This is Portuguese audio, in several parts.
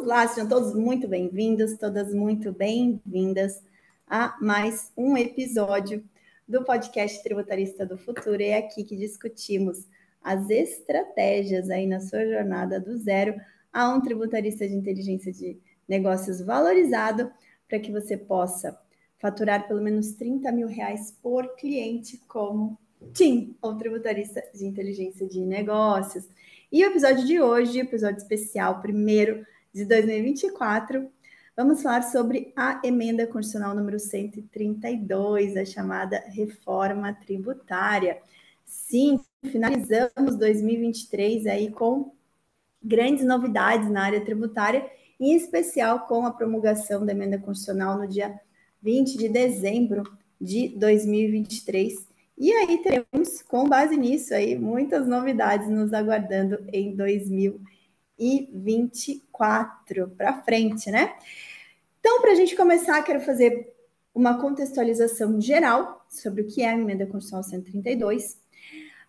Vamos lá, sejam todos muito bem-vindos, todas muito bem-vindas a mais um episódio do podcast Tributarista do Futuro. É aqui que discutimos as estratégias aí na sua jornada do zero a um tributarista de inteligência de negócios valorizado para que você possa faturar pelo menos 30 mil reais por cliente como TIM, ou tributarista de inteligência de negócios. E o episódio de hoje, episódio especial, primeiro de 2024, vamos falar sobre a emenda constitucional número 132, a chamada reforma tributária. Sim, finalizamos 2023 aí com grandes novidades na área tributária, em especial com a promulgação da emenda constitucional no dia 20 de dezembro de 2023 e aí teremos, com base nisso, aí, muitas novidades nos aguardando em 2024 para frente, né? Então, para a gente começar, quero fazer uma contextualização geral sobre o que é a emenda constitucional 132,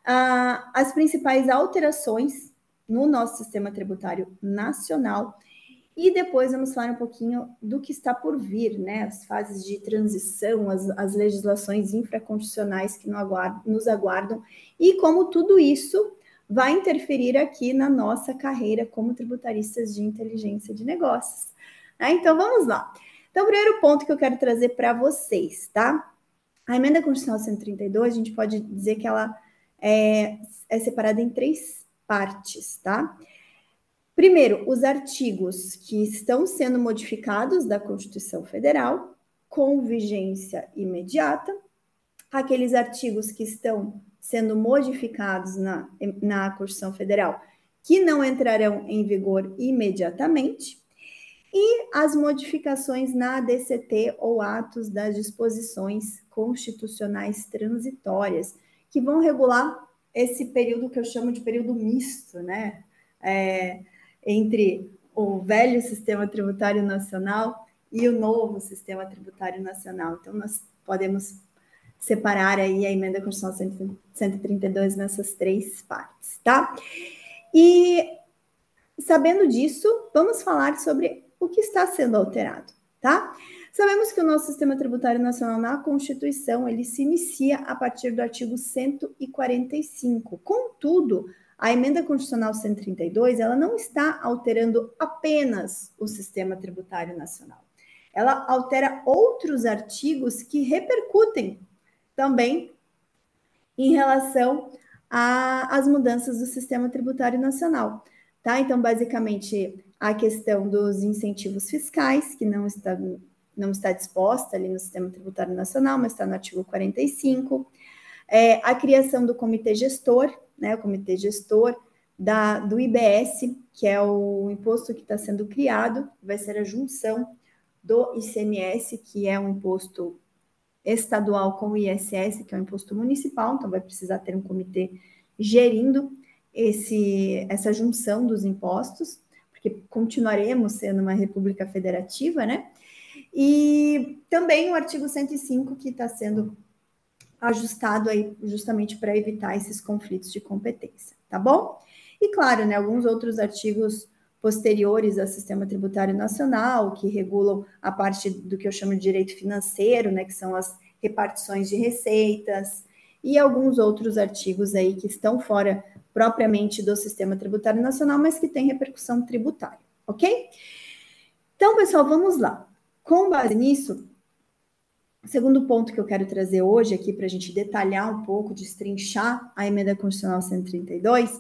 ah, as principais alterações no nosso sistema tributário nacional e depois vamos falar um pouquinho do que está por vir, né? As fases de transição, as, as legislações infraconstitucionais que nos aguardam e como tudo isso vai interferir aqui na nossa carreira como tributaristas de inteligência de negócios. Né? Então vamos lá. Então, o primeiro ponto que eu quero trazer para vocês, tá? A emenda constitucional 132, a gente pode dizer que ela é, é separada em três partes, tá? Primeiro, os artigos que estão sendo modificados da Constituição Federal com vigência imediata, aqueles artigos que estão sendo modificados na, na Constituição Federal que não entrarão em vigor imediatamente, e as modificações na ADCT ou atos das disposições constitucionais transitórias, que vão regular esse período que eu chamo de período misto, né? É, entre o velho sistema tributário nacional e o novo sistema tributário nacional. Então, nós podemos separar aí a emenda constitucional 132 nessas três partes, tá? E sabendo disso, vamos falar sobre o que está sendo alterado, tá? Sabemos que o nosso sistema tributário nacional na Constituição, ele se inicia a partir do artigo 145. Contudo, a emenda constitucional 132, ela não está alterando apenas o sistema tributário nacional. Ela altera outros artigos que repercutem também em relação às mudanças do sistema tributário nacional. Tá? Então, basicamente, a questão dos incentivos fiscais, que não está, não está disposta ali no sistema tributário nacional, mas está no artigo 45, é, a criação do comitê gestor, né, o comitê gestor da, do IBS, que é o imposto que está sendo criado, vai ser a junção do ICMS, que é um imposto estadual, com o ISS, que é um imposto municipal, então vai precisar ter um comitê gerindo esse, essa junção dos impostos, porque continuaremos sendo uma república federativa, né? E também o artigo 105, que está sendo ajustado aí justamente para evitar esses conflitos de competência, tá bom? E claro, né, alguns outros artigos posteriores ao sistema tributário nacional que regulam a parte do que eu chamo de direito financeiro, né, que são as repartições de receitas e alguns outros artigos aí que estão fora propriamente do sistema tributário nacional, mas que têm repercussão tributária, ok? Então, pessoal, vamos lá. Com base nisso, o segundo ponto que eu quero trazer hoje aqui para a gente detalhar um pouco, destrinchar a emenda constitucional 132,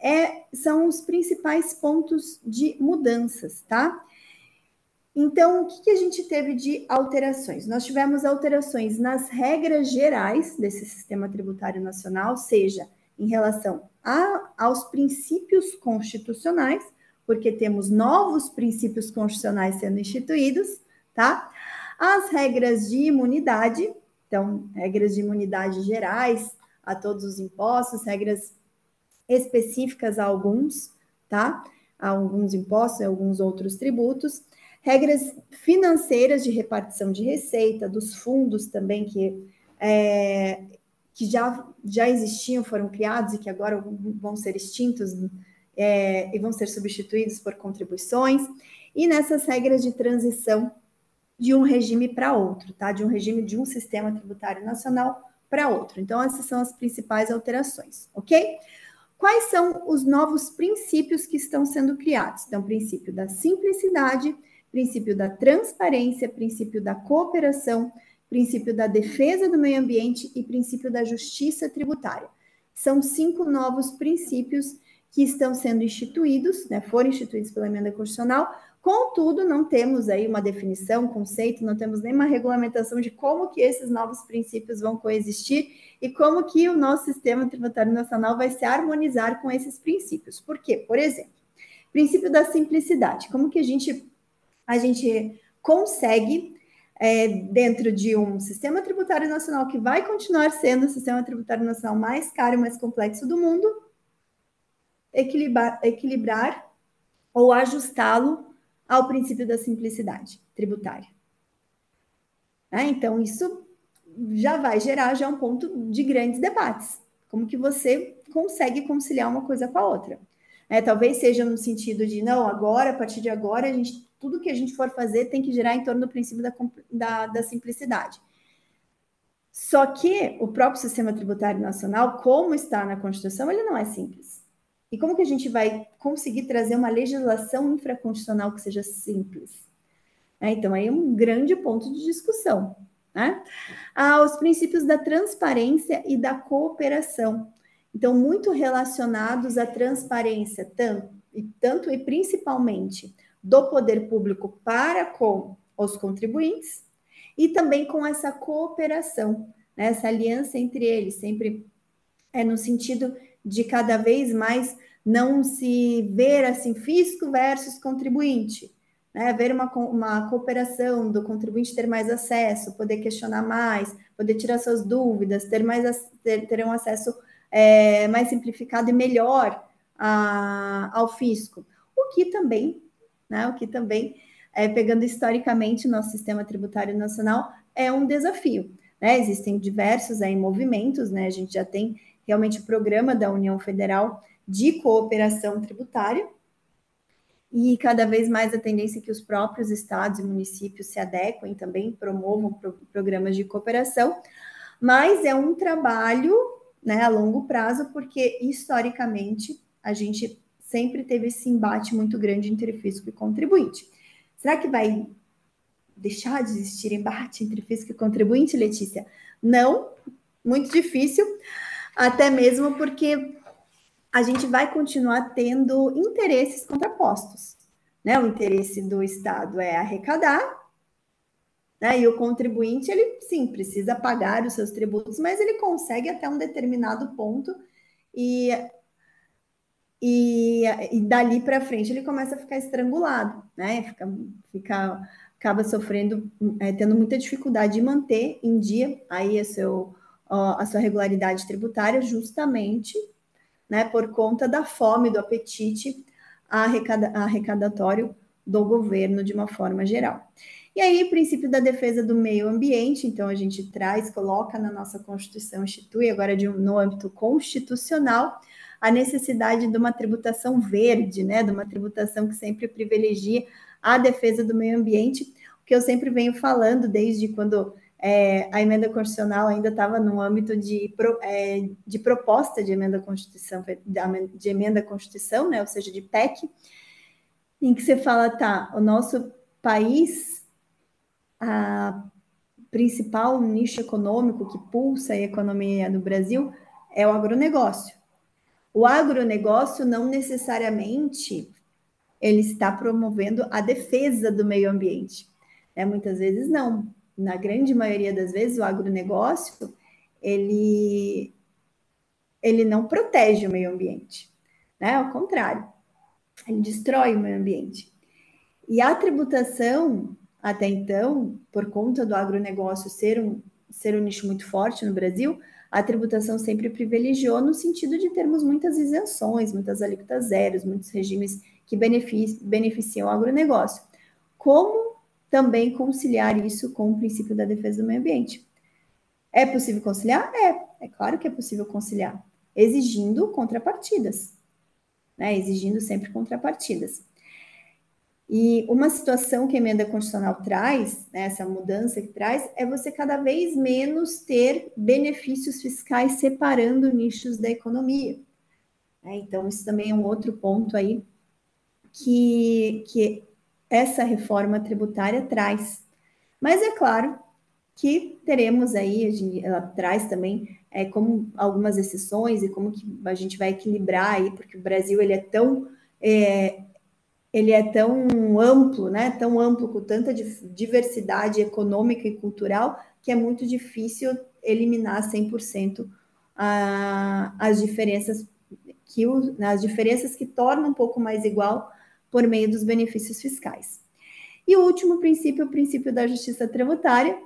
é, são os principais pontos de mudanças, tá? Então, o que, que a gente teve de alterações? Nós tivemos alterações nas regras gerais desse sistema tributário nacional, seja em relação a, aos princípios constitucionais, porque temos novos princípios constitucionais sendo instituídos, tá? As regras de imunidade, então, regras de imunidade gerais a todos os impostos, regras específicas a alguns, tá? A alguns impostos e alguns outros tributos, regras financeiras de repartição de receita, dos fundos também que, é, que já, já existiam, foram criados e que agora vão ser extintos é, e vão ser substituídos por contribuições, e nessas regras de transição de um regime para outro, tá? De um regime de um sistema tributário nacional para outro. Então, essas são as principais alterações, ok? Quais são os novos princípios que estão sendo criados? Então, princípio da simplicidade, princípio da transparência, princípio da cooperação, princípio da defesa do meio ambiente e princípio da justiça tributária. São cinco novos princípios que estão sendo instituídos, né, foram instituídos pela emenda constitucional, contudo, não temos aí uma definição, conceito, não temos nenhuma regulamentação de como que esses novos princípios vão coexistir e como que o nosso sistema tributário nacional vai se harmonizar com esses princípios. Por quê? Por exemplo, princípio da simplicidade. Como que a gente, a gente consegue é, dentro de um sistema tributário nacional que vai continuar sendo o sistema tributário nacional mais caro e mais complexo do mundo, equilibrar, equilibrar ou ajustá-lo ao princípio da simplicidade tributária. Né? Então, isso já vai gerar já um ponto de grandes debates. Como que você consegue conciliar uma coisa com a outra? É, talvez seja no sentido de, não, agora, a partir de agora, a gente, tudo que a gente for fazer tem que girar em torno do princípio da, da, da simplicidade. Só que o próprio sistema tributário nacional, como está na Constituição, ele não é simples. E como que a gente vai conseguir trazer uma legislação infraconstitucional que seja simples? É, então, aí é um grande ponto de discussão. Né? Ah, os princípios da transparência e da cooperação. Então, muito relacionados à transparência, tanto e, tanto e principalmente do poder público para com os contribuintes, e também com essa cooperação, né? essa aliança entre eles, sempre é no sentido de cada vez mais não se ver assim fisco versus contribuinte, né? Ver uma, uma cooperação do contribuinte ter mais acesso, poder questionar mais, poder tirar suas dúvidas, ter mais ter, ter um acesso é, mais simplificado e melhor a, ao fisco. O que também, né? O que também, é, pegando historicamente nosso sistema tributário nacional, é um desafio. Né? Existem diversos aí movimentos, né? A gente já tem realmente o programa da União Federal de cooperação tributária, e cada vez mais a tendência é que os próprios estados e municípios se adequem também, promovam pro programas de cooperação, mas é um trabalho né, a longo prazo, porque historicamente a gente sempre teve esse embate muito grande entre fisco e contribuinte. Será que vai deixar de existir embate entre fisco e contribuinte, Letícia? Não, muito difícil até mesmo porque a gente vai continuar tendo interesses contrapostos. Né? O interesse do Estado é arrecadar, né? e o contribuinte, ele sim, precisa pagar os seus tributos, mas ele consegue até um determinado ponto e, e, e dali para frente ele começa a ficar estrangulado, né? Fica, fica, acaba sofrendo, é, tendo muita dificuldade de manter em dia aí o seu a sua regularidade tributária justamente né, por conta da fome, do apetite arrecada, arrecadatório do governo de uma forma geral. E aí, princípio da defesa do meio ambiente, então a gente traz, coloca na nossa Constituição, institui agora de um, no âmbito constitucional a necessidade de uma tributação verde, né, de uma tributação que sempre privilegia a defesa do meio ambiente, o que eu sempre venho falando desde quando é, a emenda constitucional ainda estava no âmbito de, é, de proposta de emenda constituição, de emenda constituição, né, ou seja, de PEC, em que você fala, tá, o nosso país, a principal nicho econômico que pulsa a economia do Brasil é o agronegócio. O agronegócio não necessariamente ele está promovendo a defesa do meio ambiente. É, muitas vezes não na grande maioria das vezes, o agronegócio, ele, ele não protege o meio ambiente, né? Ao contrário, ele destrói o meio ambiente. E a tributação, até então, por conta do agronegócio ser um, ser um nicho muito forte no Brasil, a tributação sempre privilegiou no sentido de termos muitas isenções, muitas alíquotas zeros, muitos regimes que beneficiam o agronegócio. Como também conciliar isso com o princípio da defesa do meio ambiente. É possível conciliar? É, é claro que é possível conciliar, exigindo contrapartidas. né, exigindo sempre contrapartidas. E uma situação que a emenda constitucional traz, né, essa mudança que traz, é você cada vez menos ter benefícios fiscais separando nichos da economia. É, então, isso também é um outro ponto aí que, que essa reforma tributária traz. Mas é claro que teremos aí, ela traz também é, como algumas exceções e como que a gente vai equilibrar aí, porque o Brasil ele é tão é, ele é tão amplo, né? Tão amplo com tanta diversidade econômica e cultural que é muito difícil eliminar 100% a, as diferenças que as diferenças que tornam um pouco mais igual por meio dos benefícios fiscais. E o último princípio, o princípio da justiça tributária,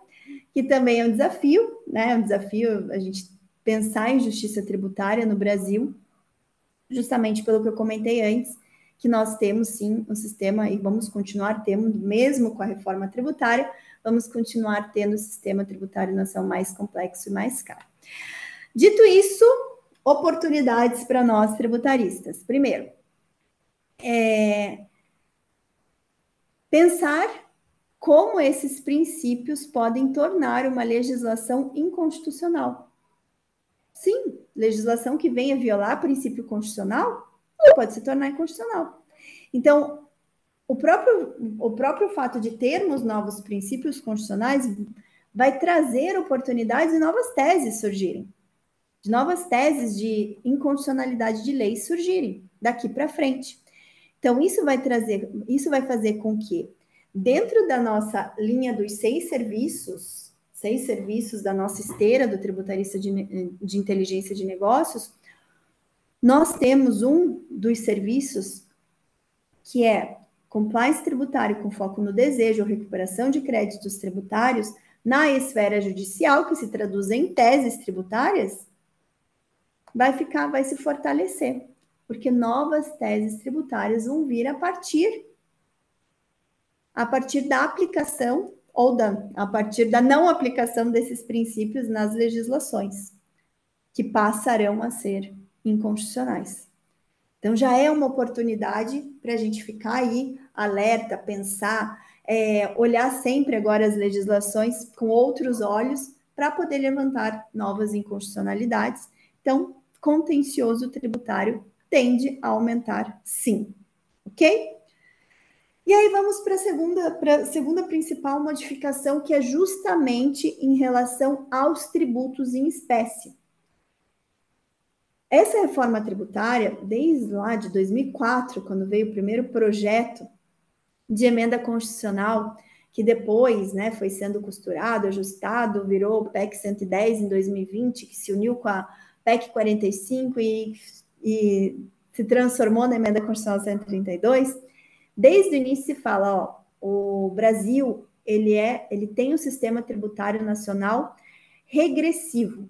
que também é um desafio, né? É um desafio a gente pensar em justiça tributária no Brasil, justamente pelo que eu comentei antes, que nós temos sim um sistema e vamos continuar tendo, mesmo com a reforma tributária, vamos continuar tendo o sistema tributário nacional mais complexo e mais caro. Dito isso, oportunidades para nós tributaristas. Primeiro, é, pensar como esses princípios podem tornar uma legislação inconstitucional. Sim, legislação que venha violar princípio constitucional pode se tornar inconstitucional. Então, o próprio, o próprio fato de termos novos princípios constitucionais vai trazer oportunidades e novas teses surgirem, de novas teses de inconstitucionalidade de leis surgirem daqui para frente. Então, isso vai trazer, isso vai fazer com que, dentro da nossa linha dos seis serviços, seis serviços da nossa esteira do tributarista de, de inteligência de negócios, nós temos um dos serviços que é compliance tributário com foco no desejo ou recuperação de créditos tributários na esfera judicial, que se traduz em teses tributárias, vai ficar, vai se fortalecer, porque novas teses tributárias vão vir a partir a partir da aplicação ou da a partir da não aplicação desses princípios nas legislações, que passarão a ser inconstitucionais. Então, já é uma oportunidade para a gente ficar aí alerta, pensar, é, olhar sempre agora as legislações com outros olhos para poder levantar novas inconstitucionalidades. Então, contencioso tributário tende a aumentar, sim. Ok? E aí vamos para a segunda, pra segunda principal modificação, que é justamente em relação aos tributos em espécie. Essa reforma tributária, desde lá de 2004, quando veio o primeiro projeto de emenda constitucional, que depois né, foi sendo costurado, ajustado, virou o PEC 110 em 2020, que se uniu com a PEC 45 e, e se transformou na emenda constitucional 132, desde o início se fala, ó, o Brasil ele é, ele tem um sistema tributário nacional regressivo.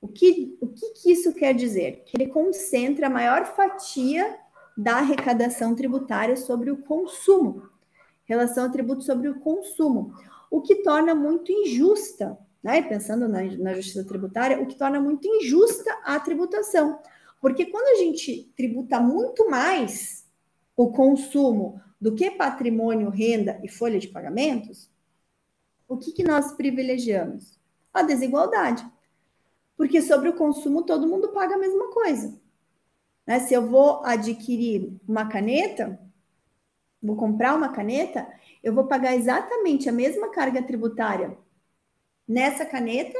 O que, o que, que isso quer dizer? Que ele concentra a maior fatia da arrecadação tributária sobre o consumo, relação a tributo sobre o consumo, o que torna muito injusta, né? Pensando na, na justiça tributária, o que torna muito injusta a tributação. Porque quando a gente tributa muito mais o consumo do que patrimônio, renda e folha de pagamentos, o que, que nós privilegiamos? A desigualdade. Porque sobre o consumo todo mundo paga a mesma coisa. Né? Se eu vou adquirir uma caneta, vou comprar uma caneta, eu vou pagar exatamente a mesma carga tributária nessa caneta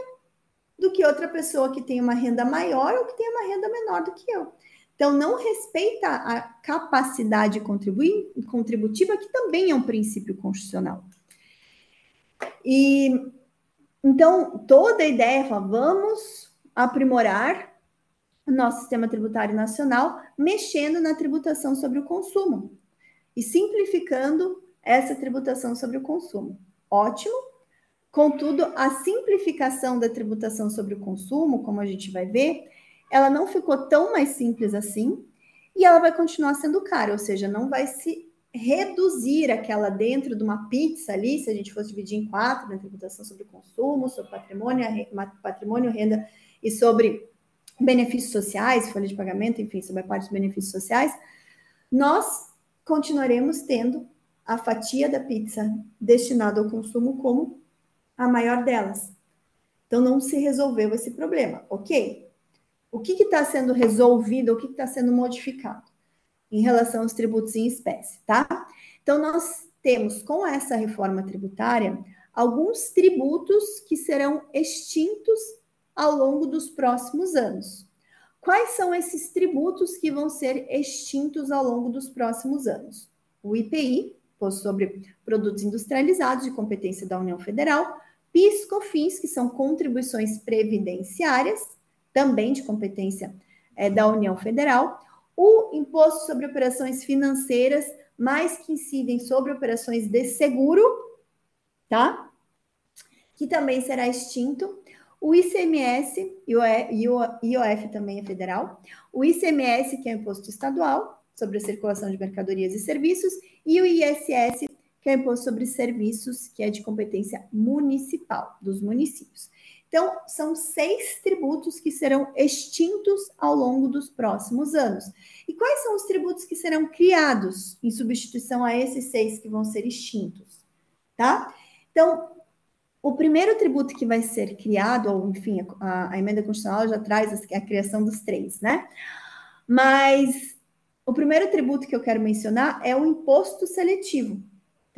do que outra pessoa que tem uma renda maior ou que tem uma renda menor do que eu. Então, não respeita a capacidade contributiva, que também é um princípio constitucional. E então, toda a ideia é, vamos aprimorar o nosso sistema tributário nacional, mexendo na tributação sobre o consumo e simplificando essa tributação sobre o consumo. Ótimo. Contudo, a simplificação da tributação sobre o consumo, como a gente vai ver, ela não ficou tão mais simples assim e ela vai continuar sendo cara, ou seja, não vai se reduzir aquela dentro de uma pizza ali, se a gente fosse dividir em quatro, na tributação sobre consumo, sobre patrimônio, patrimônio, renda e sobre benefícios sociais, folha de pagamento, enfim, sobre a parte dos benefícios sociais, nós continuaremos tendo a fatia da pizza destinada ao consumo como a maior delas. Então, não se resolveu esse problema, ok? O que está sendo resolvido, o que está sendo modificado em relação aos tributos em espécie, tá? Então, nós temos com essa reforma tributária alguns tributos que serão extintos ao longo dos próximos anos. Quais são esses tributos que vão ser extintos ao longo dos próximos anos? O IPI, sobre Produtos Industrializados de competência da União Federal, PIS, COFINS, que são contribuições previdenciárias, também de competência é, da União Federal, o Imposto sobre Operações Financeiras, mais que incidem sobre operações de seguro, tá? Que também será extinto. O ICMS e o IOF também é federal. O ICMS, que é o imposto estadual sobre a circulação de mercadorias e serviços, e o ISS, que é o imposto sobre serviços, que é de competência municipal dos municípios. Então, são seis tributos que serão extintos ao longo dos próximos anos. E quais são os tributos que serão criados em substituição a esses seis que vão ser extintos? Tá? Então, o primeiro tributo que vai ser criado, ou enfim, a, a emenda constitucional já traz a, a criação dos três, né? Mas o primeiro tributo que eu quero mencionar é o imposto seletivo.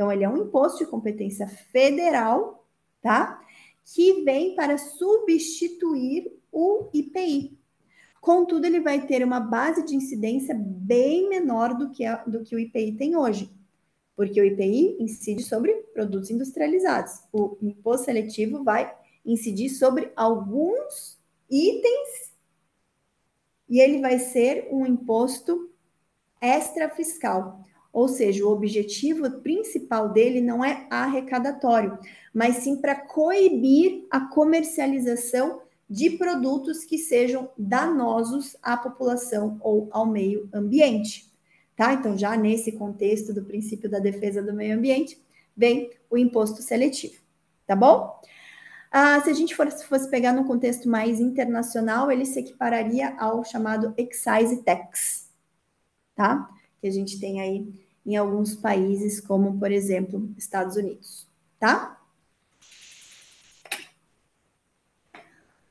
Então, ele é um imposto de competência federal, tá? Que vem para substituir o IPI. Contudo, ele vai ter uma base de incidência bem menor do que, a, do que o IPI tem hoje porque o IPI incide sobre produtos industrializados. O imposto seletivo vai incidir sobre alguns itens e ele vai ser um imposto extrafiscal. Ou seja, o objetivo principal dele não é arrecadatório, mas sim para coibir a comercialização de produtos que sejam danosos à população ou ao meio ambiente tá? Então, já nesse contexto do princípio da defesa do meio ambiente, vem o imposto seletivo, tá bom? Ah, se a gente fosse, fosse pegar no contexto mais internacional, ele se equipararia ao chamado excise tax, tá? Que a gente tem aí em alguns países, como, por exemplo, Estados Unidos, tá?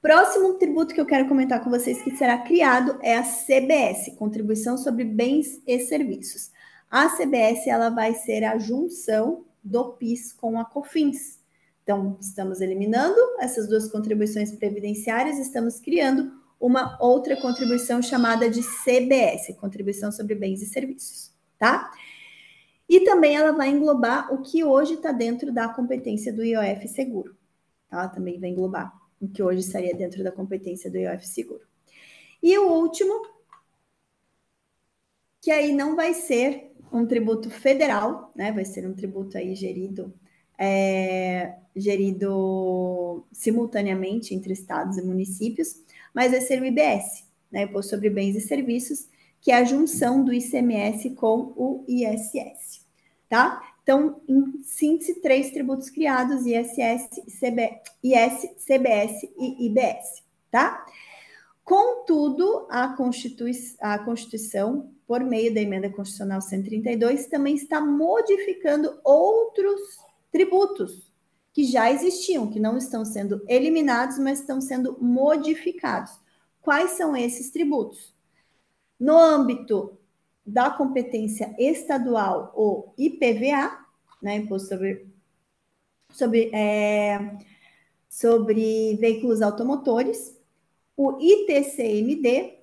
Próximo tributo que eu quero comentar com vocês que será criado é a CBS, Contribuição sobre Bens e Serviços. A CBS ela vai ser a junção do PIS com a COFINS. Então, estamos eliminando essas duas contribuições previdenciárias, estamos criando uma outra contribuição chamada de CBS, Contribuição sobre Bens e Serviços, tá? E também ela vai englobar o que hoje está dentro da competência do IOF Seguro, tá? Também vai englobar o que hoje estaria dentro da competência do IOF Seguro. E o último, que aí não vai ser um tributo federal, né? Vai ser um tributo aí gerido, é, gerido simultaneamente entre estados e municípios, mas ser o IBS, né? Imposto sobre Bens e Serviços, que é a junção do ICMS com o ISS, tá? Então, em síntese, três tributos criados: ISS, CB, IS, CBS e IBS, tá? Contudo, a, Constitui a Constituição, por meio da emenda constitucional 132, também está modificando outros tributos que já existiam, que não estão sendo eliminados, mas estão sendo modificados. Quais são esses tributos? No âmbito da competência estadual, o IPVA, né, Imposto sobre, sobre, é, sobre veículos automotores, o ITCMD,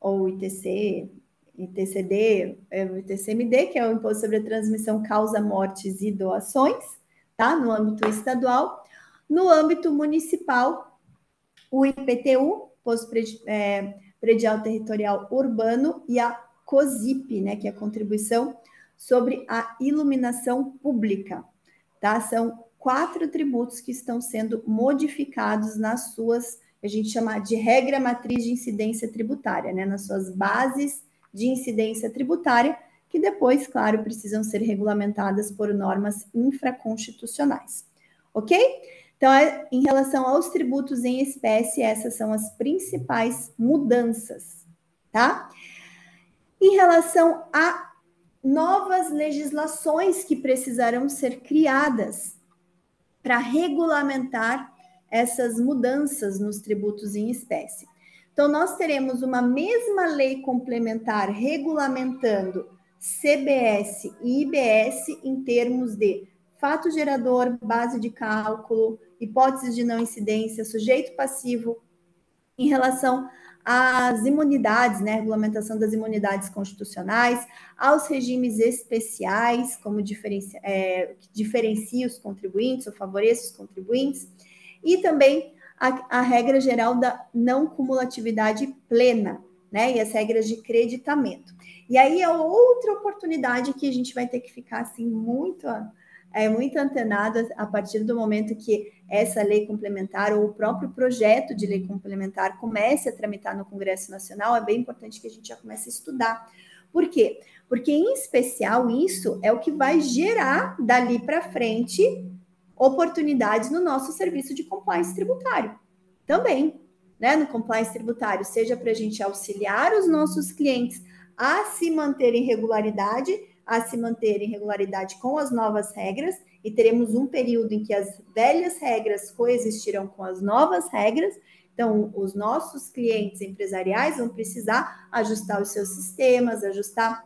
ou ITC, ITCD, é, ITCMD, que é o Imposto sobre a Transmissão Causa Mortes e Doações, tá? No âmbito estadual. No âmbito municipal, o IPTU, Imposto é, Predial Territorial Urbano, e a COSIP, né, que é a contribuição sobre a iluminação pública, tá? São quatro tributos que estão sendo modificados nas suas, a gente chama de regra matriz de incidência tributária, né? Nas suas bases de incidência tributária, que depois, claro, precisam ser regulamentadas por normas infraconstitucionais. Ok? Então, é, em relação aos tributos em espécie, essas são as principais mudanças, tá? Em relação a novas legislações que precisarão ser criadas para regulamentar essas mudanças nos tributos em espécie. Então, nós teremos uma mesma lei complementar regulamentando CBS e IBS em termos de fato gerador, base de cálculo, hipóteses de não incidência, sujeito passivo, em relação às imunidades, né, regulamentação das imunidades constitucionais, aos regimes especiais, como diferencia, é, diferencia os contribuintes ou favorece os contribuintes, e também a, a regra geral da não cumulatividade plena, né, e as regras de creditamento. E aí é outra oportunidade que a gente vai ter que ficar assim muito é muito antenado a partir do momento que essa lei complementar ou o próprio projeto de lei complementar comece a tramitar no Congresso Nacional, é bem importante que a gente já comece a estudar. Por quê? Porque, em especial, isso é o que vai gerar dali para frente oportunidades no nosso serviço de compliance tributário. Também, né? No compliance tributário, seja para a gente auxiliar os nossos clientes a se manterem em regularidade, a se manter em regularidade com as novas regras, e teremos um período em que as velhas regras coexistirão com as novas regras. Então, os nossos clientes empresariais vão precisar ajustar os seus sistemas, ajustar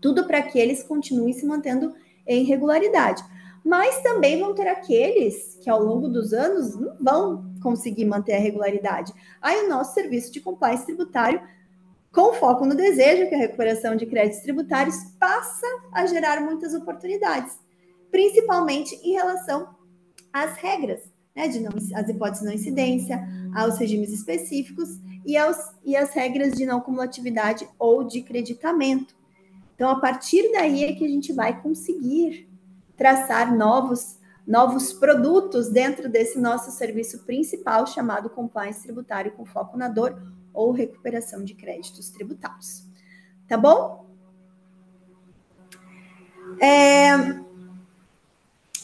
tudo para que eles continuem se mantendo em regularidade. Mas também vão ter aqueles que ao longo dos anos não vão conseguir manter a regularidade. Aí o nosso serviço de compliance tributário com foco no desejo, que a recuperação de créditos tributários passa a gerar muitas oportunidades, principalmente em relação às regras, né, de não, as hipóteses de não incidência, aos regimes específicos e, aos, e as regras de não cumulatividade ou de creditamento. Então, a partir daí é que a gente vai conseguir traçar novos, novos produtos dentro desse nosso serviço principal chamado compliance tributário com foco na dor ou recuperação de créditos tributários. Tá bom? É,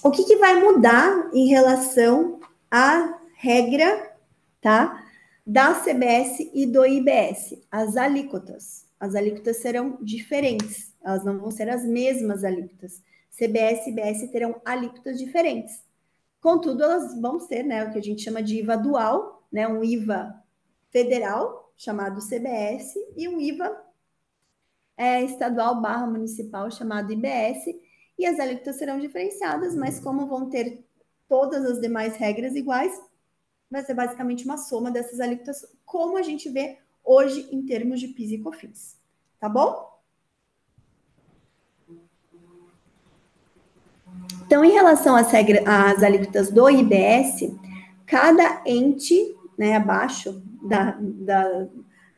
o que, que vai mudar em relação à regra, tá? Da CBS e do IBS, as alíquotas. As alíquotas serão diferentes, elas não vão ser as mesmas alíquotas. CBS e IBS terão alíquotas diferentes. Contudo, elas vão ser, né, o que a gente chama de IVA dual, né, um IVA federal chamado CBS, e um IVA é, estadual barra municipal chamado IBS, e as alíquotas serão diferenciadas, mas como vão ter todas as demais regras iguais, vai ser basicamente uma soma dessas alíquotas, como a gente vê hoje em termos de PIS e COFINS. Tá bom? Então, em relação às, regras, às alíquotas do IBS, cada ente né, abaixo da, da,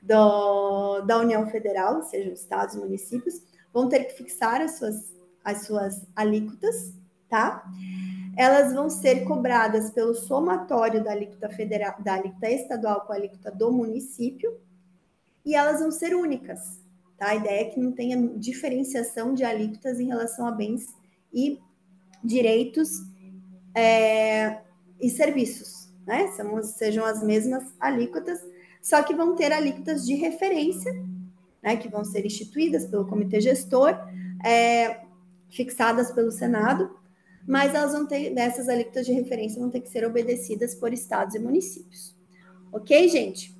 do, da União Federal, sejam estados e municípios, vão ter que fixar as suas, as suas alíquotas, tá? Elas vão ser cobradas pelo somatório da alíquota federal, da alíquota estadual com a alíquota do município, e elas vão ser únicas, tá? A ideia é que não tenha diferenciação de alíquotas em relação a bens e direitos é, e serviços, né? São, sejam as mesmas alíquotas, só que vão ter alíquotas de referência, né? Que vão ser instituídas pelo comitê gestor, é, fixadas pelo Senado, mas elas vão ter, dessas alíquotas de referência vão ter que ser obedecidas por estados e municípios. Ok, gente?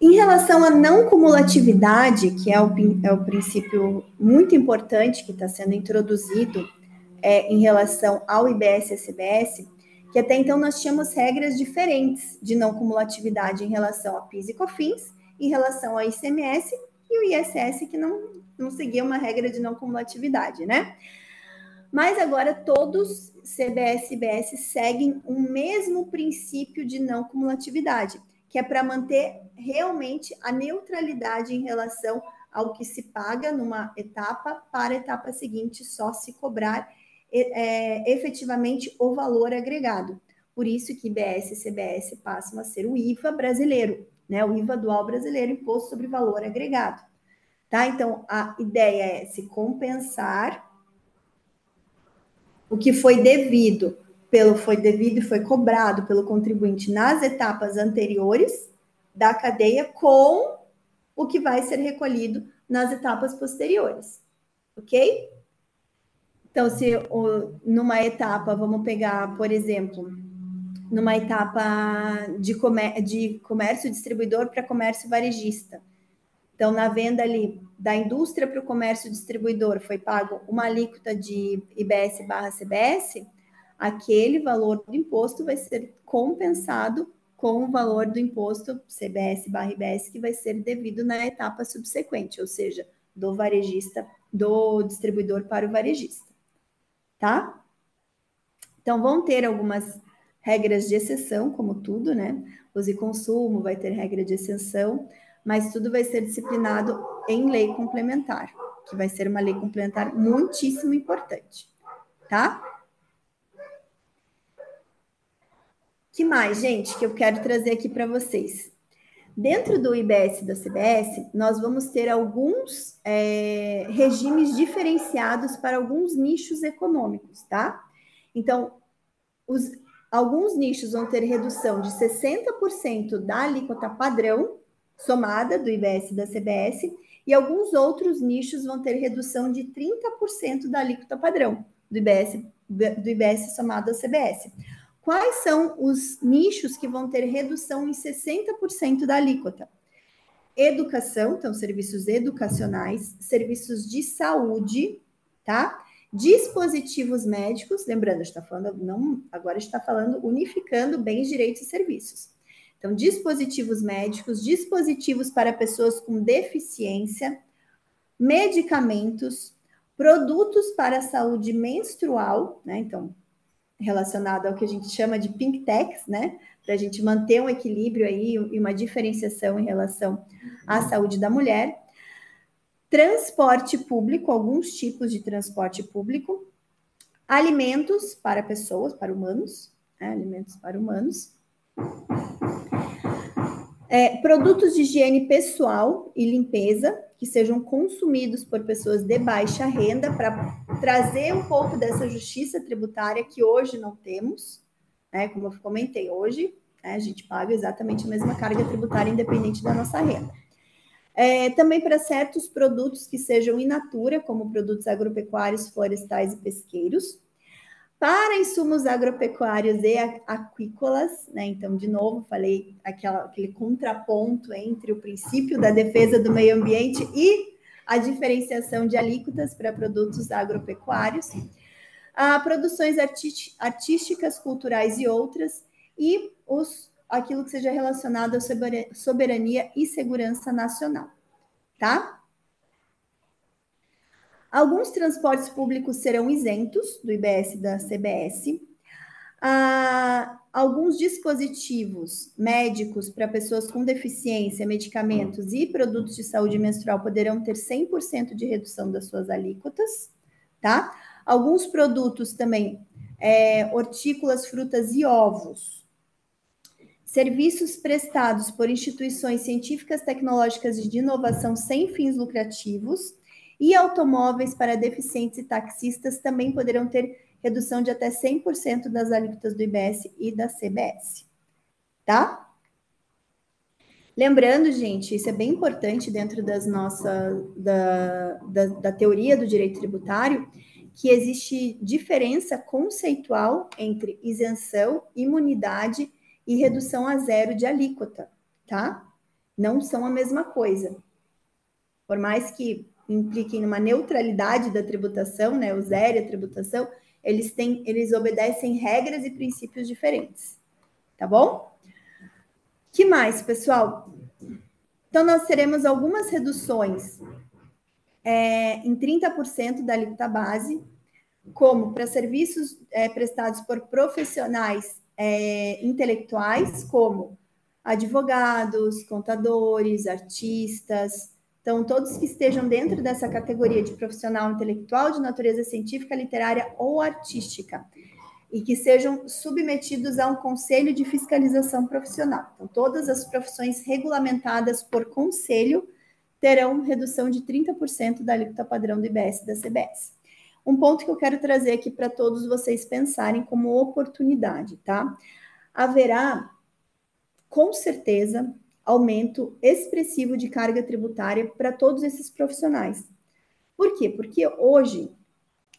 Em relação à não cumulatividade, que é o, é o princípio muito importante que está sendo introduzido é, em relação ao IBS e CBS, que até então nós tínhamos regras diferentes de não cumulatividade em relação a PIS e COFINS, em relação ao ICMS e o ISS, que não, não seguia uma regra de não cumulatividade, né? Mas agora todos CBS e IBS seguem o mesmo princípio de não cumulatividade, que é para manter realmente a neutralidade em relação ao que se paga numa etapa para a etapa seguinte, só se cobrar é, efetivamente o valor agregado. Por isso que IBS e CBS passam a ser o IVA brasileiro, né? O IVA dual brasileiro, imposto sobre valor agregado. Tá? Então, a ideia é se compensar o que foi devido pelo foi devido e foi cobrado pelo contribuinte nas etapas anteriores da cadeia com o que vai ser recolhido nas etapas posteriores, ok? Então, se numa etapa, vamos pegar, por exemplo, numa etapa de, comér de comércio distribuidor para comércio varejista. Então, na venda ali da indústria para o comércio distribuidor, foi pago uma alíquota de IBS barra CBS, aquele valor do imposto vai ser compensado com o valor do imposto CBS barra IBS que vai ser devido na etapa subsequente, ou seja, do varejista, do distribuidor para o varejista, tá? Então, vão ter algumas regras de exceção, como tudo, né? Use consumo vai ter regra de exceção, mas tudo vai ser disciplinado em lei complementar, que vai ser uma lei complementar muitíssimo importante, tá? Que mais, gente, que eu quero trazer aqui para vocês? Dentro do IBS da CBS, nós vamos ter alguns é, regimes diferenciados para alguns nichos econômicos, tá? Então, os, Alguns nichos vão ter redução de 60% da alíquota padrão somada do IBS e da CBS, e alguns outros nichos vão ter redução de 30% da alíquota padrão do IBS, do IBS somado à CBS. Quais são os nichos que vão ter redução em 60% da alíquota? Educação, então serviços educacionais, serviços de saúde, tá? dispositivos médicos, lembrando, está falando não, agora está falando unificando bens, direitos e serviços. Então, dispositivos médicos, dispositivos para pessoas com deficiência, medicamentos, produtos para a saúde menstrual, né? Então, relacionado ao que a gente chama de pink techs, né? Para a gente manter um equilíbrio aí e uma diferenciação em relação à saúde da mulher transporte público, alguns tipos de transporte público, alimentos para pessoas, para humanos, né? alimentos para humanos, é, produtos de higiene pessoal e limpeza que sejam consumidos por pessoas de baixa renda para trazer um pouco dessa justiça tributária que hoje não temos, né? Como eu comentei, hoje né, a gente paga exatamente a mesma carga tributária independente da nossa renda. É, também para certos produtos que sejam in natura, como produtos agropecuários, florestais e pesqueiros. Para insumos agropecuários e aquícolas, né? Então, de novo, falei aquela, aquele contraponto entre o princípio da defesa do meio ambiente e a diferenciação de alíquotas para produtos agropecuários. a produções artísticas, culturais e outras, e os aquilo que seja relacionado à soberania e segurança nacional, tá? Alguns transportes públicos serão isentos do IBS e da CBS. Ah, alguns dispositivos médicos para pessoas com deficiência, medicamentos e produtos de saúde menstrual poderão ter 100% de redução das suas alíquotas, tá? Alguns produtos também, é, hortícolas, frutas e ovos, serviços prestados por instituições científicas, tecnológicas e de inovação sem fins lucrativos e automóveis para deficientes e taxistas também poderão ter redução de até 100% das alíquotas do IBS e da CBS. Tá? Lembrando, gente, isso é bem importante dentro das nossas da, da, da teoria do direito tributário, que existe diferença conceitual entre isenção, imunidade e redução a zero de alíquota, tá? Não são a mesma coisa. Por mais que impliquem numa neutralidade da tributação, né, o zero a tributação, eles têm, eles obedecem regras e princípios diferentes. Tá bom? Que mais, pessoal? Então, nós teremos algumas reduções é, em 30% da alíquota base, como para serviços é, prestados por profissionais é, intelectuais, como advogados, contadores, artistas. Então, todos que estejam dentro dessa categoria de profissional intelectual de natureza científica, literária ou artística, e que sejam submetidos a um conselho de fiscalização profissional. Então, todas as profissões regulamentadas por conselho terão redução de 30% da alíquota padrão do IBS da CBS. um ponto que eu quero trazer aqui para todos vocês pensarem como oportunidade, tá? Haverá, com certeza, aumento expressivo de carga tributária para todos esses profissionais. Por quê? Porque hoje,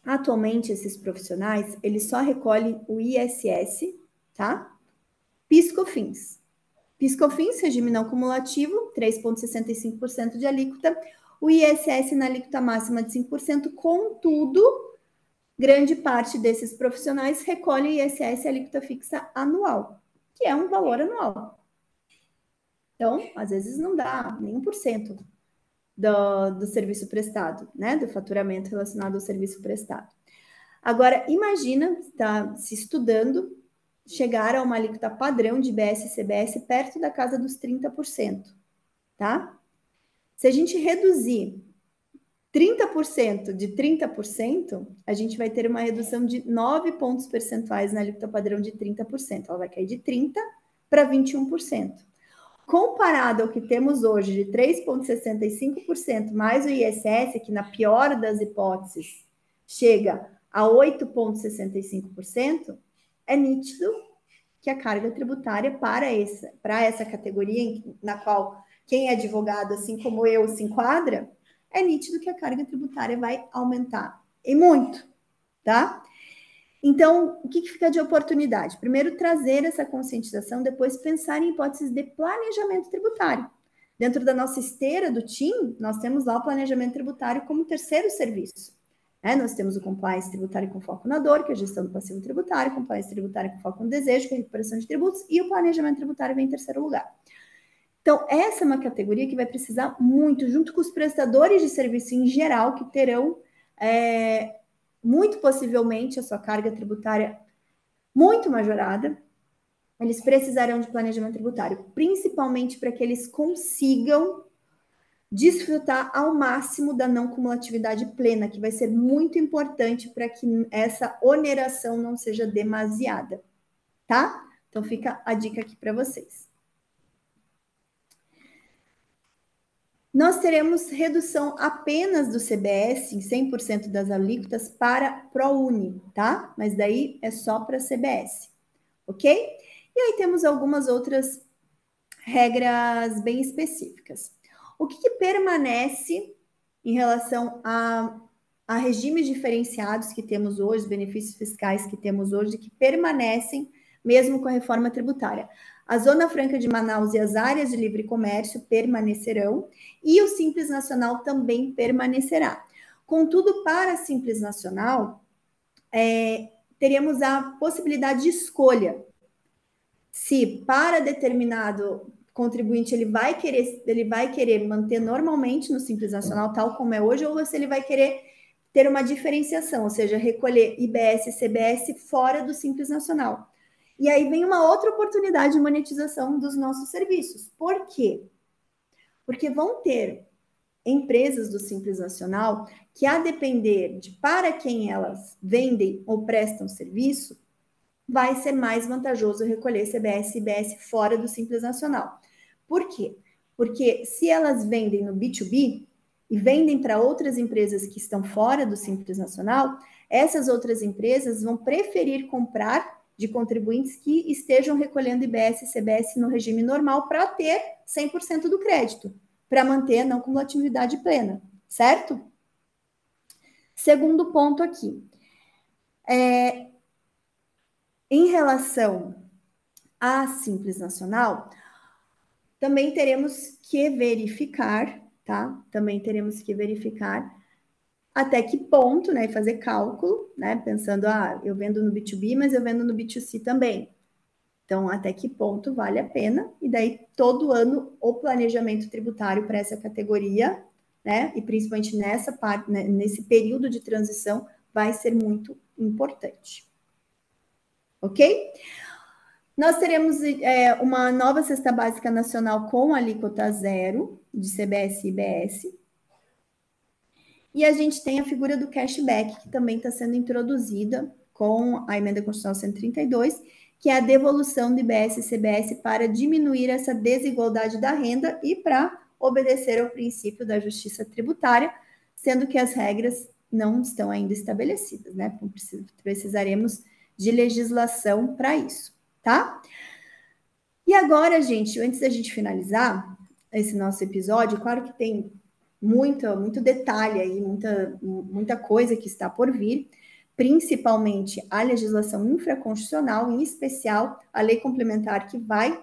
atualmente, esses profissionais, eles só recolhem o ISS, tá? Piscofins. Piscofins, regime não cumulativo, 3,65% de alíquota. O ISS na alíquota máxima de 5%. Contudo, grande parte desses profissionais recolhe ISS alíquota fixa anual, que é um valor anual. Então, às vezes não dá nem 1% do, do serviço prestado, né? Do faturamento relacionado ao serviço prestado. Agora, imagina, está se estudando, chegar a uma alíquota padrão de BS e CBS perto da casa dos 30%, tá? Se a gente reduzir 30% de 30%, a gente vai ter uma redução de 9 pontos percentuais na alíquota padrão de 30%. Ela vai cair de 30% para 21% comparado ao que temos hoje de 3,65% mais o ISS, que na pior das hipóteses chega a 8,65%, é nítido que a carga tributária para essa, para essa categoria na qual quem é advogado, assim como eu, se enquadra, é nítido que a carga tributária vai aumentar. E muito, tá? Então, o que, que fica de oportunidade? Primeiro, trazer essa conscientização, depois pensar em hipóteses de planejamento tributário. Dentro da nossa esteira do TIM, nós temos lá o planejamento tributário como terceiro serviço. Né? Nós temos o compliance tributário com foco na dor, que é a gestão do passivo tributário, compliance tributário com foco no desejo, que é a recuperação de tributos, e o planejamento tributário vem em terceiro lugar. Então, essa é uma categoria que vai precisar muito, junto com os prestadores de serviço em geral, que terão é, muito possivelmente a sua carga tributária muito majorada, eles precisarão de planejamento tributário, principalmente para que eles consigam desfrutar ao máximo da não cumulatividade plena, que vai ser muito importante para que essa oneração não seja demasiada, tá? Então fica a dica aqui para vocês. Nós teremos redução apenas do CBS em 100% das alíquotas para ProUni, tá? Mas daí é só para CBS, ok? E aí temos algumas outras regras bem específicas. O que, que permanece em relação a, a regimes diferenciados que temos hoje, benefícios fiscais que temos hoje, que permanecem mesmo com a reforma tributária? A Zona Franca de Manaus e as áreas de livre comércio permanecerão e o Simples Nacional também permanecerá. Contudo, para Simples Nacional, é, teríamos a possibilidade de escolha. Se para determinado contribuinte ele vai querer, ele vai querer manter normalmente no Simples Nacional, tal como é hoje, ou se ele vai querer ter uma diferenciação, ou seja, recolher IBS e CBS fora do Simples Nacional. E aí vem uma outra oportunidade de monetização dos nossos serviços. Por quê? Porque vão ter empresas do Simples Nacional que, a depender de para quem elas vendem ou prestam serviço, vai ser mais vantajoso recolher CBS e IBS fora do Simples Nacional. Por quê? Porque se elas vendem no B2B e vendem para outras empresas que estão fora do Simples Nacional, essas outras empresas vão preferir comprar de contribuintes que estejam recolhendo IBS e CBS no regime normal para ter 100% do crédito, para manter a não cumulatividade plena, certo? Segundo ponto aqui. É, em relação à Simples Nacional, também teremos que verificar, tá? Também teremos que verificar até que ponto, né, fazer cálculo, né, pensando, ah, eu vendo no B2B, mas eu vendo no B2C também. Então, até que ponto vale a pena? E daí, todo ano, o planejamento tributário para essa categoria, né, e principalmente nessa parte, né, nesse período de transição, vai ser muito importante. Ok? Nós teremos é, uma nova cesta básica nacional com alíquota zero de CBS e IBS, e a gente tem a figura do cashback, que também está sendo introduzida com a emenda constitucional 132, que é a devolução do IBS e CBS para diminuir essa desigualdade da renda e para obedecer ao princípio da justiça tributária, sendo que as regras não estão ainda estabelecidas, né? Precisaremos de legislação para isso, tá? E agora, gente, antes da gente finalizar esse nosso episódio, claro que tem muita, muito detalhe aí, muita, muita coisa que está por vir, principalmente a legislação infraconstitucional, em especial a lei complementar que vai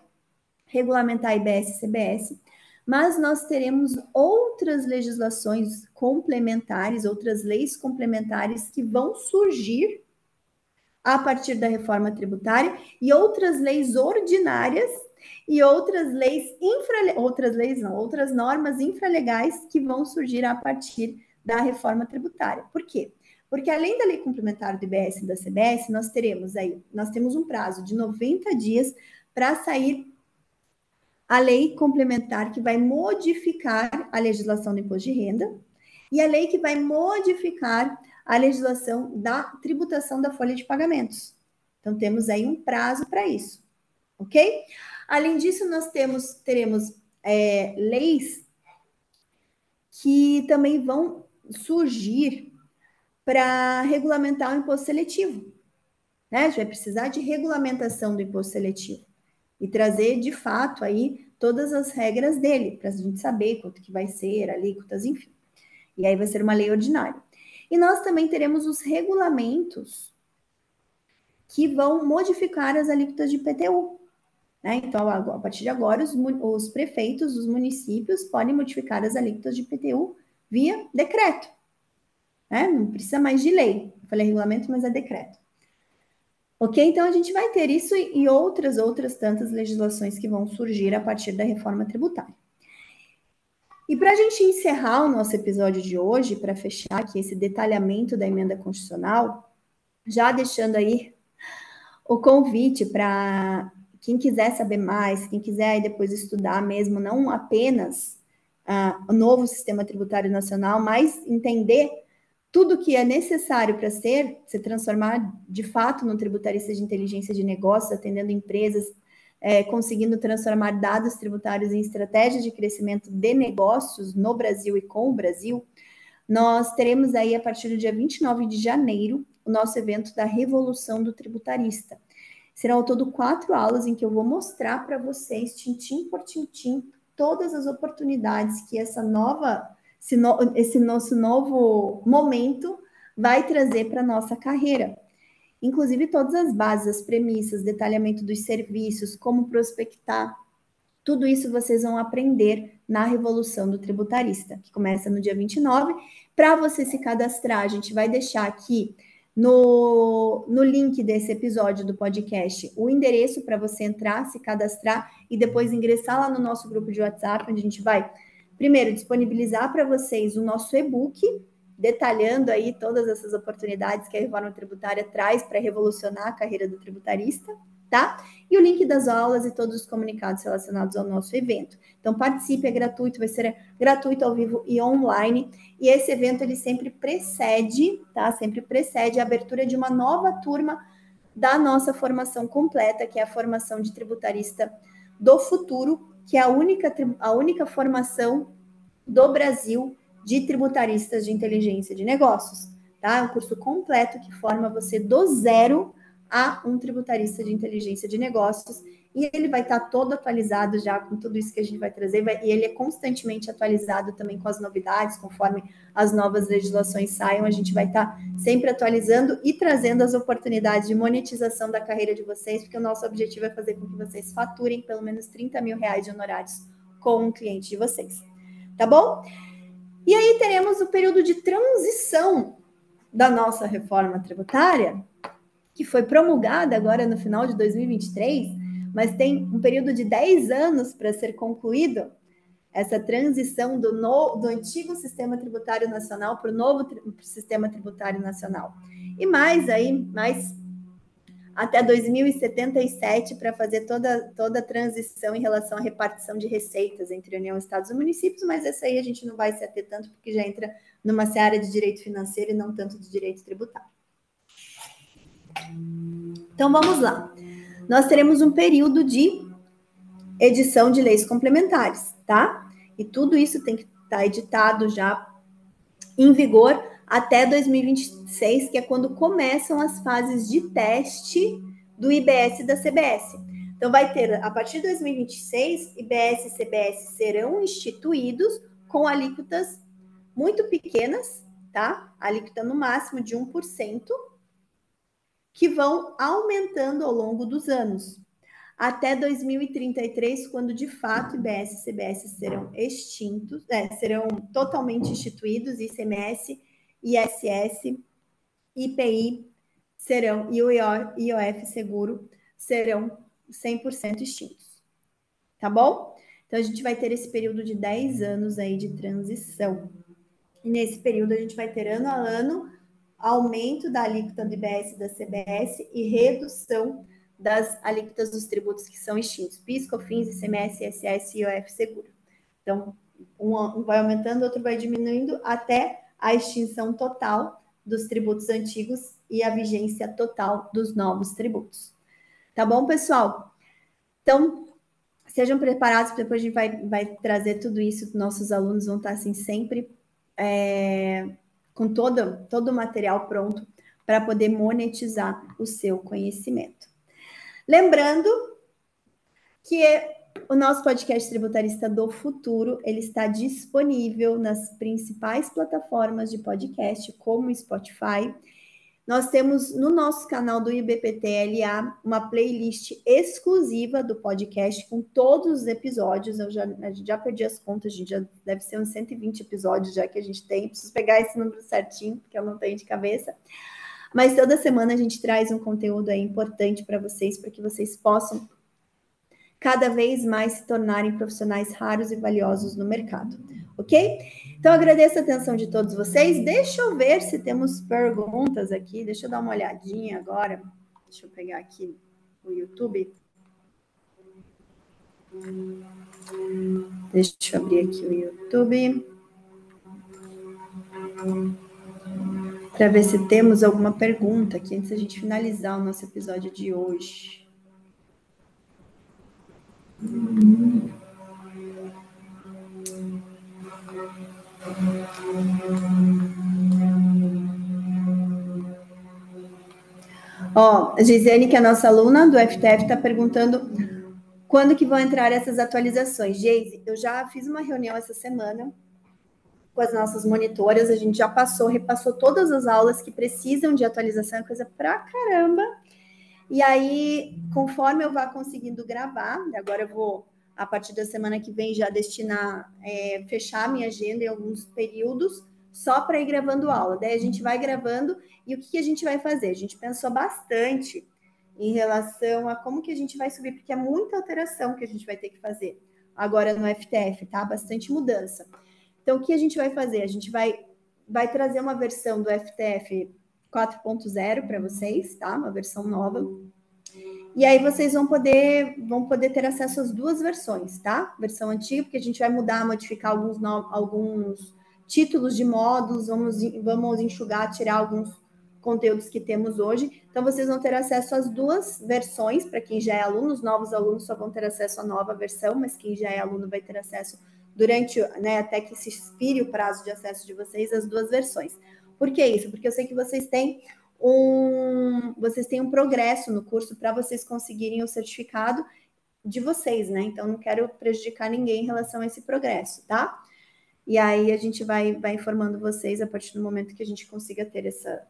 regulamentar a IBS e CBS, mas nós teremos outras legislações complementares, outras leis complementares que vão surgir a partir da reforma tributária e outras leis ordinárias e outras leis infra, outras leis não, outras normas infralegais que vão surgir a partir da reforma tributária. Por quê? Porque além da lei complementar do IBS e da CBS, nós teremos aí, nós temos um prazo de 90 dias para sair a lei complementar que vai modificar a legislação do imposto de renda e a lei que vai modificar a legislação da tributação da folha de pagamentos. Então temos aí um prazo para isso, ok? Além disso, nós temos teremos é, leis que também vão surgir para regulamentar o imposto seletivo. Né? A gente vai precisar de regulamentação do imposto seletivo e trazer de fato aí todas as regras dele, para a gente saber quanto que vai ser, alíquotas, enfim. E aí vai ser uma lei ordinária. E nós também teremos os regulamentos que vão modificar as alíquotas de PTU. Né? Então, a partir de agora, os, os prefeitos dos municípios podem modificar as alíquotas de PTU via decreto. Né? Não precisa mais de lei. Falei regulamento, mas é decreto. Ok? Então a gente vai ter isso e outras, outras tantas legislações que vão surgir a partir da reforma tributária. E para a gente encerrar o nosso episódio de hoje, para fechar aqui esse detalhamento da emenda constitucional, já deixando aí o convite para quem quiser saber mais, quem quiser aí depois estudar mesmo, não apenas uh, o novo sistema tributário nacional, mas entender tudo que é necessário para ser, se transformar de fato num tributarista de inteligência de negócios, atendendo empresas, é, conseguindo transformar dados tributários em estratégias de crescimento de negócios no Brasil e com o Brasil, nós teremos aí, a partir do dia 29 de janeiro, o nosso evento da Revolução do Tributarista. Serão ao todo quatro aulas em que eu vou mostrar para vocês, tintim por tintim, todas as oportunidades que essa nova esse, no, esse nosso novo momento vai trazer para a nossa carreira. Inclusive todas as bases, as premissas, detalhamento dos serviços, como prospectar, tudo isso vocês vão aprender na Revolução do Tributarista, que começa no dia 29. Para você se cadastrar, a gente vai deixar aqui no, no link desse episódio do podcast o endereço para você entrar, se cadastrar e depois ingressar lá no nosso grupo de WhatsApp, onde a gente vai primeiro, disponibilizar para vocês o nosso e-book, detalhando aí todas essas oportunidades que a reforma tributária traz para revolucionar a carreira do tributarista, tá? E o link das aulas e todos os comunicados relacionados ao nosso evento. Então participe, é gratuito, vai ser gratuito ao vivo e online. E esse evento ele sempre precede, tá? Sempre precede a abertura de uma nova turma da nossa formação completa, que é a formação de tributarista do futuro, que é a única, a única formação do Brasil de tributaristas de inteligência de negócios. Tá? É um curso completo que forma você do zero a um tributarista de inteligência de negócios e ele vai estar todo atualizado já com tudo isso que a gente vai trazer, vai, e ele é constantemente atualizado também com as novidades, conforme as novas legislações saiam, a gente vai estar sempre atualizando e trazendo as oportunidades de monetização da carreira de vocês, porque o nosso objetivo é fazer com que vocês faturem pelo menos 30 mil reais de honorários com um cliente de vocês. Tá bom? E aí teremos o período de transição da nossa reforma tributária, que foi promulgada agora no final de 2023 mas tem um período de 10 anos para ser concluído essa transição do, no, do antigo sistema tributário nacional para o novo tri, sistema tributário nacional. E mais aí, mais até 2077 para fazer toda, toda a transição em relação à repartição de receitas entre União, Estados e municípios, mas essa aí a gente não vai se ater tanto porque já entra numa seara de direito financeiro e não tanto de direito tributário. Então vamos lá nós teremos um período de edição de leis complementares, tá? E tudo isso tem que estar tá editado já em vigor até 2026, que é quando começam as fases de teste do IBS e da CBS. Então, vai ter, a partir de 2026, IBS e CBS serão instituídos com alíquotas muito pequenas, tá? Alíquota no máximo de 1%, que vão aumentando ao longo dos anos até 2033, quando de fato IBS e CBS serão extintos, é, serão totalmente instituídos, ICMS, ISS, IPI serão e o IOF seguro serão 100% extintos. Tá bom? Então a gente vai ter esse período de 10 anos aí de transição. E nesse período a gente vai ter ano a ano aumento da alíquota do IBS e da CBS e redução das alíquotas dos tributos que são extintos, PIS, COFINS, ICMS, ISS e IOF seguro. Então, um vai aumentando, outro vai diminuindo até a extinção total dos tributos antigos e a vigência total dos novos tributos. Tá bom, pessoal? Então, sejam preparados, depois a gente vai, vai trazer tudo isso, nossos alunos vão estar assim sempre é, com todo, todo o material pronto para poder monetizar o seu conhecimento. Lembrando que o nosso podcast Tributarista do Futuro, ele está disponível nas principais plataformas de podcast, como o Spotify. Nós temos no nosso canal do IBPTLA uma playlist exclusiva do podcast com todos os episódios. Eu já, já perdi as contas, a gente já deve ser uns 120 episódios já que a gente tem. Preciso pegar esse número certinho, porque eu não tenho de cabeça. Mas toda semana a gente traz um conteúdo aí importante para vocês, para que vocês possam cada vez mais se tornarem profissionais raros e valiosos no mercado, ok? Então agradeço a atenção de todos vocês. Deixa eu ver se temos perguntas aqui. Deixa eu dar uma olhadinha agora. Deixa eu pegar aqui o YouTube. Deixa eu abrir aqui o YouTube para ver se temos alguma pergunta aqui antes da gente finalizar o nosso episódio de hoje. Ó, Gisele, que é a nossa aluna do FTF, está perguntando quando que vão entrar essas atualizações. Geise, eu já fiz uma reunião essa semana com as nossas monitoras, a gente já passou, repassou todas as aulas que precisam de atualização, é coisa pra caramba. E aí, conforme eu vá conseguindo gravar, agora eu vou, a partir da semana que vem, já destinar, é, fechar minha agenda em alguns períodos, só para ir gravando aula. Daí a gente vai gravando e o que, que a gente vai fazer? A gente pensou bastante em relação a como que a gente vai subir, porque é muita alteração que a gente vai ter que fazer agora no FTF, tá? Bastante mudança. Então, o que a gente vai fazer? A gente vai, vai trazer uma versão do FTF 4.0 para vocês, tá? Uma versão nova. E aí vocês vão poder, vão poder ter acesso às duas versões, tá? Versão antiga, porque a gente vai mudar, modificar alguns, alguns títulos de módulos, vamos, vamos enxugar, tirar alguns conteúdos que temos hoje. Então, vocês vão ter acesso às duas versões, para quem já é aluno, os novos alunos só vão ter acesso à nova versão, mas quem já é aluno vai ter acesso durante, né, até que se expire o prazo de acesso de vocês, as duas versões. Por que isso? Porque eu sei que vocês têm um, vocês têm um progresso no curso para vocês conseguirem o certificado de vocês, né? Então, não quero prejudicar ninguém em relação a esse progresso, tá? E aí a gente vai, vai informando vocês a partir do momento que a gente consiga ter essa,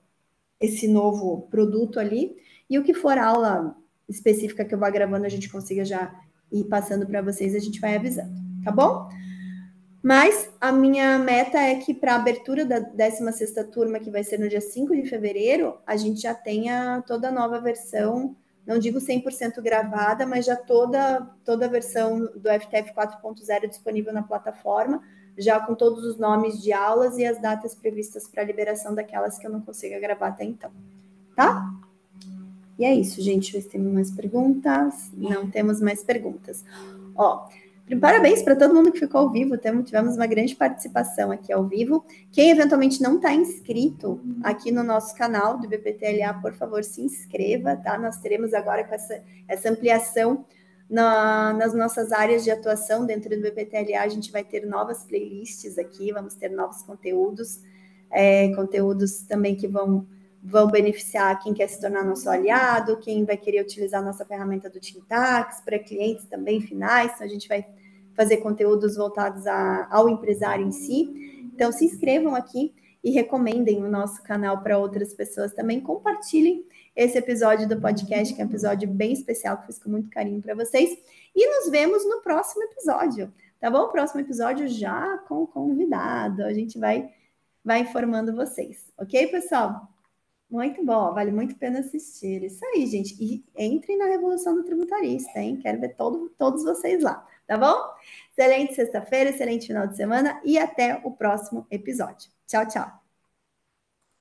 esse novo produto ali. E o que for aula específica que eu vou gravando, a gente consiga já ir passando para vocês, a gente vai avisando, tá bom? Mas a minha meta é que para a abertura da 16ª turma, que vai ser no dia 5 de fevereiro, a gente já tenha toda a nova versão, não digo 100% gravada, mas já toda, toda a versão do FTF 4.0 disponível na plataforma, já com todos os nomes de aulas e as datas previstas para a liberação daquelas que eu não consiga gravar até então. Tá? E é isso, gente. Se temos mais perguntas. Não temos mais perguntas. Ó, Parabéns para todo mundo que ficou ao vivo. Tivemos uma grande participação aqui ao vivo. Quem eventualmente não está inscrito aqui no nosso canal do BPTLA, por favor, se inscreva, tá? Nós teremos agora com essa, essa ampliação na, nas nossas áreas de atuação dentro do BPTLA, a gente vai ter novas playlists aqui, vamos ter novos conteúdos. é, conteúdos também que vão, vão beneficiar quem quer se tornar nosso aliado, quem vai querer utilizar nossa ferramenta do Tintax, para clientes também finais, então a gente vai fazer conteúdos voltados a, ao empresário em si. Então, se inscrevam aqui e recomendem o nosso canal para outras pessoas também. Compartilhem esse episódio do podcast, que é um episódio bem especial, que fiz com muito carinho para vocês. E nos vemos no próximo episódio, tá bom? Próximo episódio já com o convidado. A gente vai, vai informando vocês, ok, pessoal? Muito bom, vale muito a pena assistir. Isso aí, gente. E entrem na Revolução do Tributarista, hein? Quero ver todo, todos vocês lá, tá bom? Excelente sexta-feira, excelente final de semana e até o próximo episódio. Tchau, tchau.